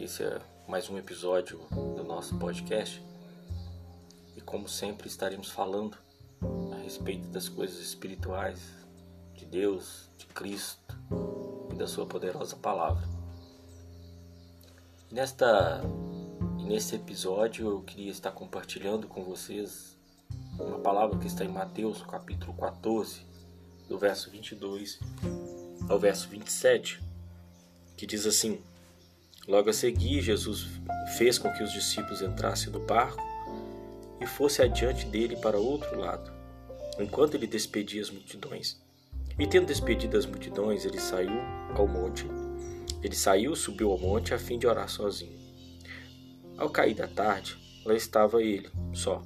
Esse é mais um episódio do nosso podcast. E como sempre estaremos falando a respeito das coisas espirituais de Deus, de Cristo e da sua poderosa palavra. Nesta nesse episódio eu queria estar compartilhando com vocês uma palavra que está em Mateus, capítulo 14, do verso 22 ao verso 27, que diz assim: Logo a seguir, Jesus fez com que os discípulos entrassem no barco e fosse adiante dele para outro lado, enquanto ele despedia as multidões. E tendo despedido as multidões, ele saiu ao monte. Ele saiu, subiu ao monte a fim de orar sozinho. Ao cair da tarde, lá estava ele, só.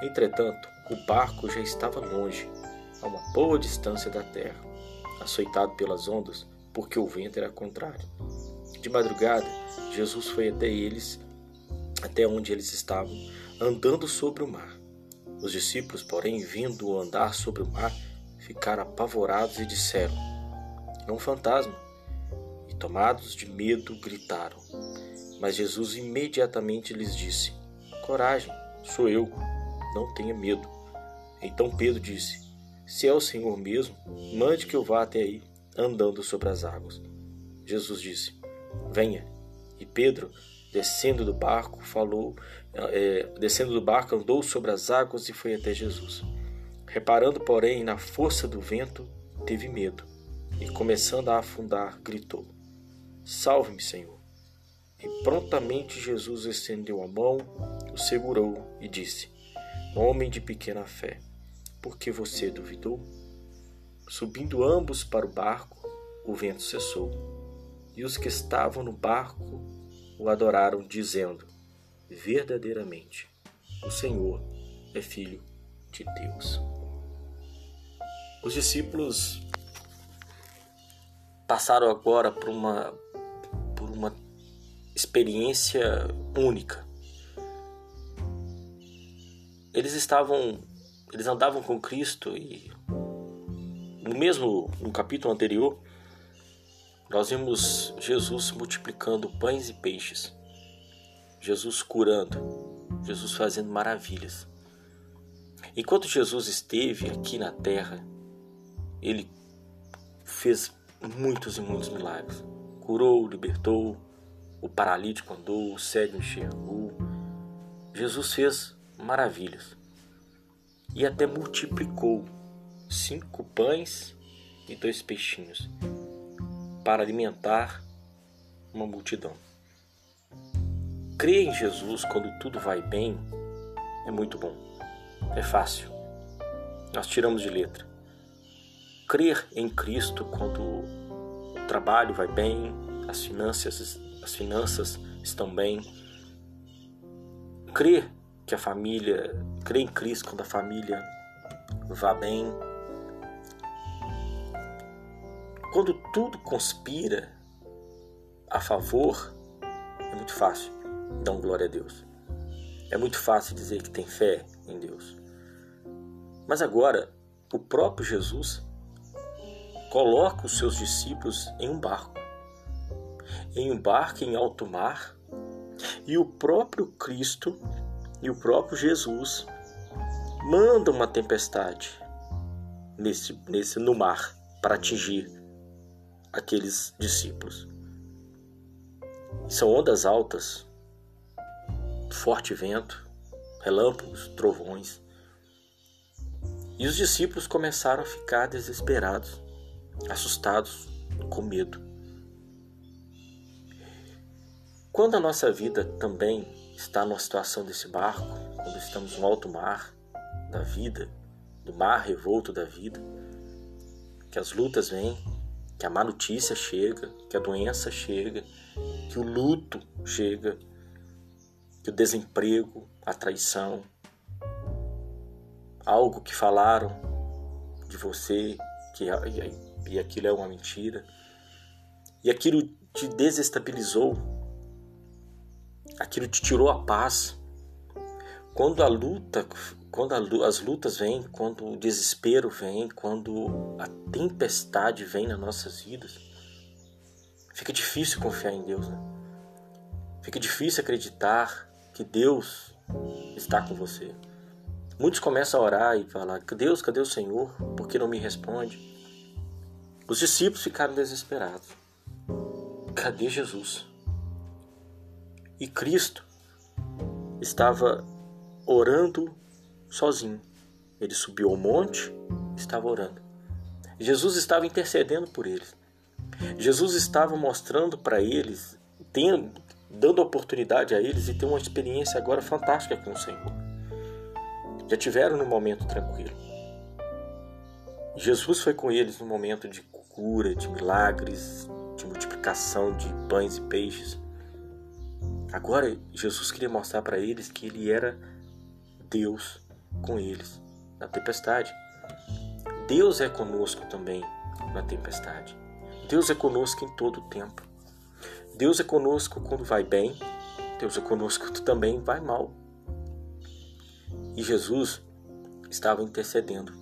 Entretanto, o barco já estava longe, a uma boa distância da terra, açoitado pelas ondas, porque o vento era contrário. De madrugada, Jesus foi até eles, até onde eles estavam, andando sobre o mar. Os discípulos, porém, vindo andar sobre o mar, ficaram apavorados e disseram: É um fantasma. E tomados de medo, gritaram. Mas Jesus imediatamente lhes disse: Coragem, sou eu, não tenha medo. Então Pedro disse: Se é o Senhor mesmo, mande que eu vá até aí, andando sobre as águas. Jesus disse: venha. E Pedro, descendo do barco, falou, é, descendo do barco, andou sobre as águas e foi até Jesus. Reparando, porém, na força do vento, teve medo e, começando a afundar, gritou: Salve-me, Senhor! E prontamente Jesus estendeu a mão, o segurou e disse: Homem de pequena fé, por que você duvidou? Subindo ambos para o barco, o vento cessou e os que estavam no barco o adoraram, dizendo: Verdadeiramente, o Senhor é Filho de Deus. Os discípulos passaram agora por uma, por uma experiência única. Eles estavam, eles andavam com Cristo e no mesmo no capítulo anterior nós vimos Jesus multiplicando pães e peixes, Jesus curando, Jesus fazendo maravilhas. Enquanto Jesus esteve aqui na terra, ele fez muitos e muitos milagres. Curou, libertou, o paralítico andou, o cego enxergou. Jesus fez maravilhas e até multiplicou cinco pães e dois peixinhos para alimentar uma multidão. Crer em Jesus quando tudo vai bem é muito bom. É fácil. Nós tiramos de letra. Crer em Cristo quando o trabalho vai bem, as finanças, as finanças estão bem. Crer que a família, crer em Cristo quando a família vá bem, quando tudo conspira a favor, é muito fácil dar um glória a Deus. É muito fácil dizer que tem fé em Deus. Mas agora, o próprio Jesus coloca os seus discípulos em um barco, em um barco em alto mar, e o próprio Cristo e o próprio Jesus manda uma tempestade nesse, nesse no mar para atingir aqueles discípulos. São ondas altas, forte vento, relâmpagos, trovões. E os discípulos começaram a ficar desesperados, assustados, com medo. Quando a nossa vida também está numa situação desse barco, quando estamos no alto mar da vida, do mar revolto da vida, que as lutas vêm, que a má notícia chega, que a doença chega, que o luto chega, que o desemprego, a traição, algo que falaram de você que e aquilo é uma mentira, e aquilo te desestabilizou, aquilo te tirou a paz. Quando a luta quando as lutas vêm, quando o desespero vem, quando a tempestade vem nas nossas vidas, fica difícil confiar em Deus. Né? Fica difícil acreditar que Deus está com você. Muitos começam a orar e falar: Deus, cadê o Senhor? Por que não me responde? Os discípulos ficaram desesperados. Cadê Jesus? E Cristo estava orando sozinho. Ele subiu ao monte, estava orando. Jesus estava intercedendo por eles. Jesus estava mostrando para eles, tendo, dando oportunidade a eles de ter uma experiência agora fantástica com o Senhor. Já tiveram no momento tranquilo. Jesus foi com eles no momento de cura, de milagres, de multiplicação de pães e peixes. Agora Jesus queria mostrar para eles que ele era Deus com eles na tempestade. Deus é conosco também na tempestade. Deus é conosco em todo o tempo. Deus é conosco quando vai bem, Deus é conosco quando também vai mal. E Jesus estava intercedendo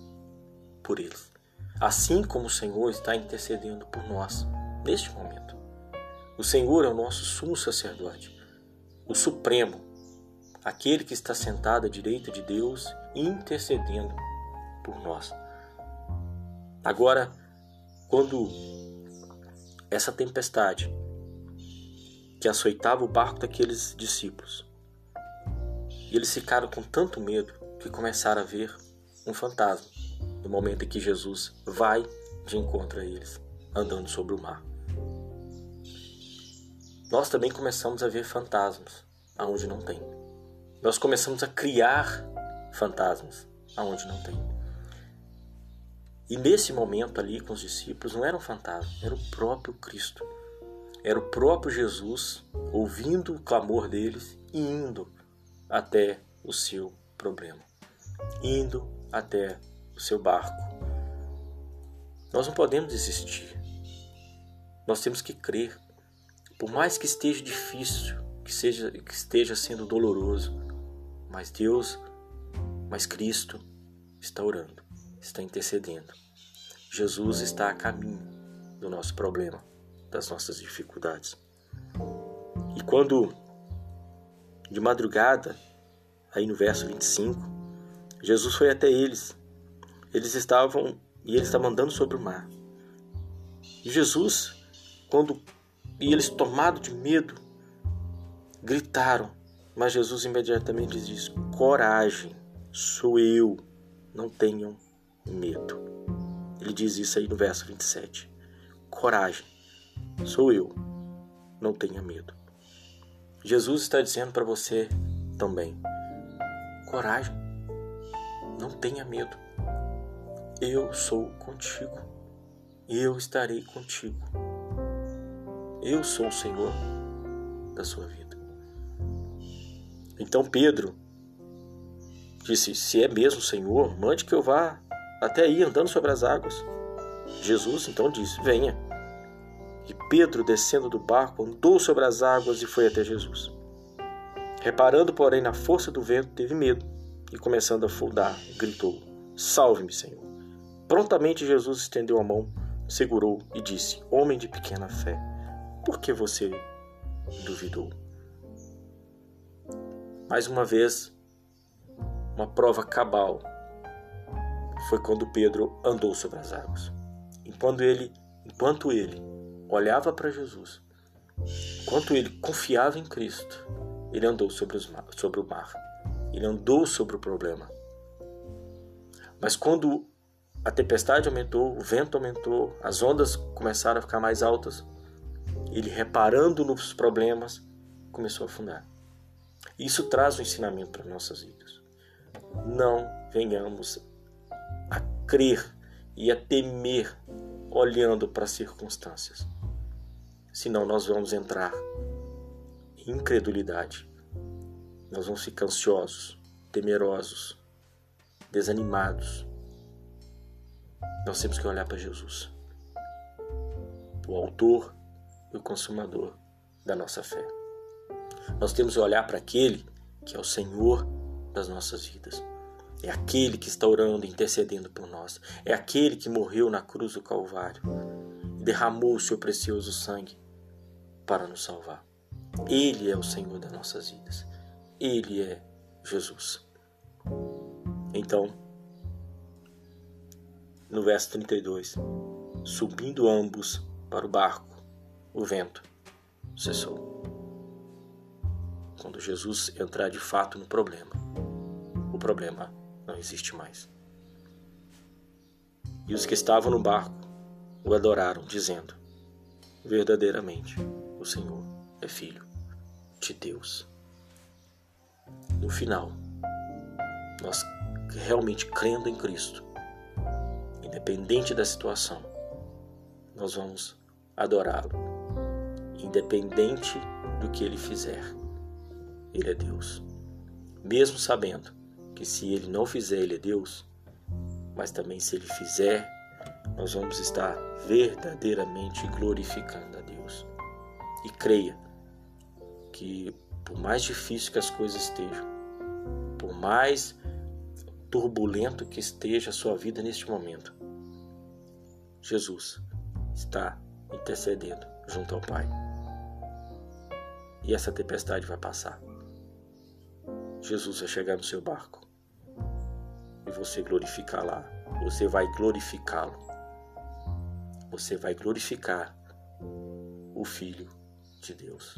por eles, assim como o Senhor está intercedendo por nós neste momento. O Senhor é o nosso sumo sacerdote, o Supremo, aquele que está sentado à direita de Deus, intercedendo por nós. Agora, quando essa tempestade que açoitava o barco daqueles discípulos, e eles ficaram com tanto medo que começaram a ver um fantasma no momento em que Jesus vai de encontro a eles, andando sobre o mar. Nós também começamos a ver fantasmas aonde não tem. Nós começamos a criar fantasmas aonde não tem. E nesse momento ali com os discípulos não era um fantasma, era o próprio Cristo. Era o próprio Jesus ouvindo o clamor deles e indo até o seu problema, indo até o seu barco. Nós não podemos desistir. Nós temos que crer. Por mais que esteja difícil, que seja que esteja sendo doloroso, mas Deus, mas Cristo está orando, está intercedendo. Jesus está a caminho do nosso problema, das nossas dificuldades. E quando de madrugada, aí no verso 25, Jesus foi até eles. Eles estavam e eles estavam andando sobre o mar. E Jesus, quando e eles tomados de medo, gritaram mas Jesus imediatamente diz: Coragem, sou eu, não tenham medo. Ele diz isso aí no verso 27. Coragem, sou eu, não tenha medo. Jesus está dizendo para você também: coragem, não tenha medo. Eu sou contigo, eu estarei contigo. Eu sou o Senhor da sua vida. Então Pedro disse: Se é mesmo Senhor, mande que eu vá até aí andando sobre as águas. Jesus então disse: Venha. E Pedro, descendo do barco, andou sobre as águas e foi até Jesus. Reparando, porém, na força do vento, teve medo e, começando a afundar, gritou: Salve-me, Senhor. Prontamente Jesus estendeu a mão, segurou e disse: Homem de pequena fé, por que você duvidou? Mais uma vez, uma prova cabal foi quando Pedro andou sobre as águas. Enquanto ele, enquanto ele olhava para Jesus, enquanto ele confiava em Cristo, ele andou sobre, os, sobre o mar. Ele andou sobre o problema. Mas quando a tempestade aumentou, o vento aumentou, as ondas começaram a ficar mais altas, ele reparando nos problemas, começou a afundar. Isso traz um ensinamento para nossas vidas. Não venhamos a crer e a temer olhando para as circunstâncias. Senão nós vamos entrar em incredulidade. Nós vamos ficar ansiosos, temerosos, desanimados. Nós temos que olhar para Jesus, o autor e o consumador da nossa fé. Nós temos que olhar para aquele que é o Senhor das nossas vidas. É aquele que está orando, intercedendo por nós. É aquele que morreu na cruz do Calvário e derramou o seu precioso sangue para nos salvar. Ele é o Senhor das nossas vidas. Ele é Jesus. Então, no verso 32, subindo ambos para o barco, o vento cessou. Quando Jesus entrar de fato no problema, o problema não existe mais. E os que estavam no barco o adoraram, dizendo: Verdadeiramente, o Senhor é Filho de Deus. No final, nós realmente crendo em Cristo, independente da situação, nós vamos adorá-lo, independente do que ele fizer. Ele é Deus. Mesmo sabendo que se ele não fizer, ele é Deus, mas também se ele fizer, nós vamos estar verdadeiramente glorificando a Deus. E creia que por mais difícil que as coisas estejam, por mais turbulento que esteja a sua vida neste momento, Jesus está intercedendo junto ao Pai. E essa tempestade vai passar. Jesus vai chegar no seu barco e você glorificar lá. Você vai glorificá-lo. Você vai glorificar o Filho de Deus.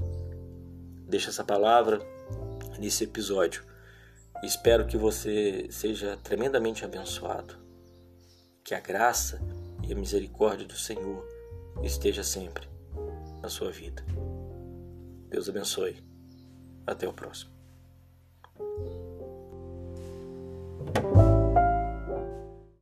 Deixa essa palavra nesse episódio. Espero que você seja tremendamente abençoado. Que a graça e a misericórdia do Senhor esteja sempre na sua vida. Deus abençoe. Até o próximo.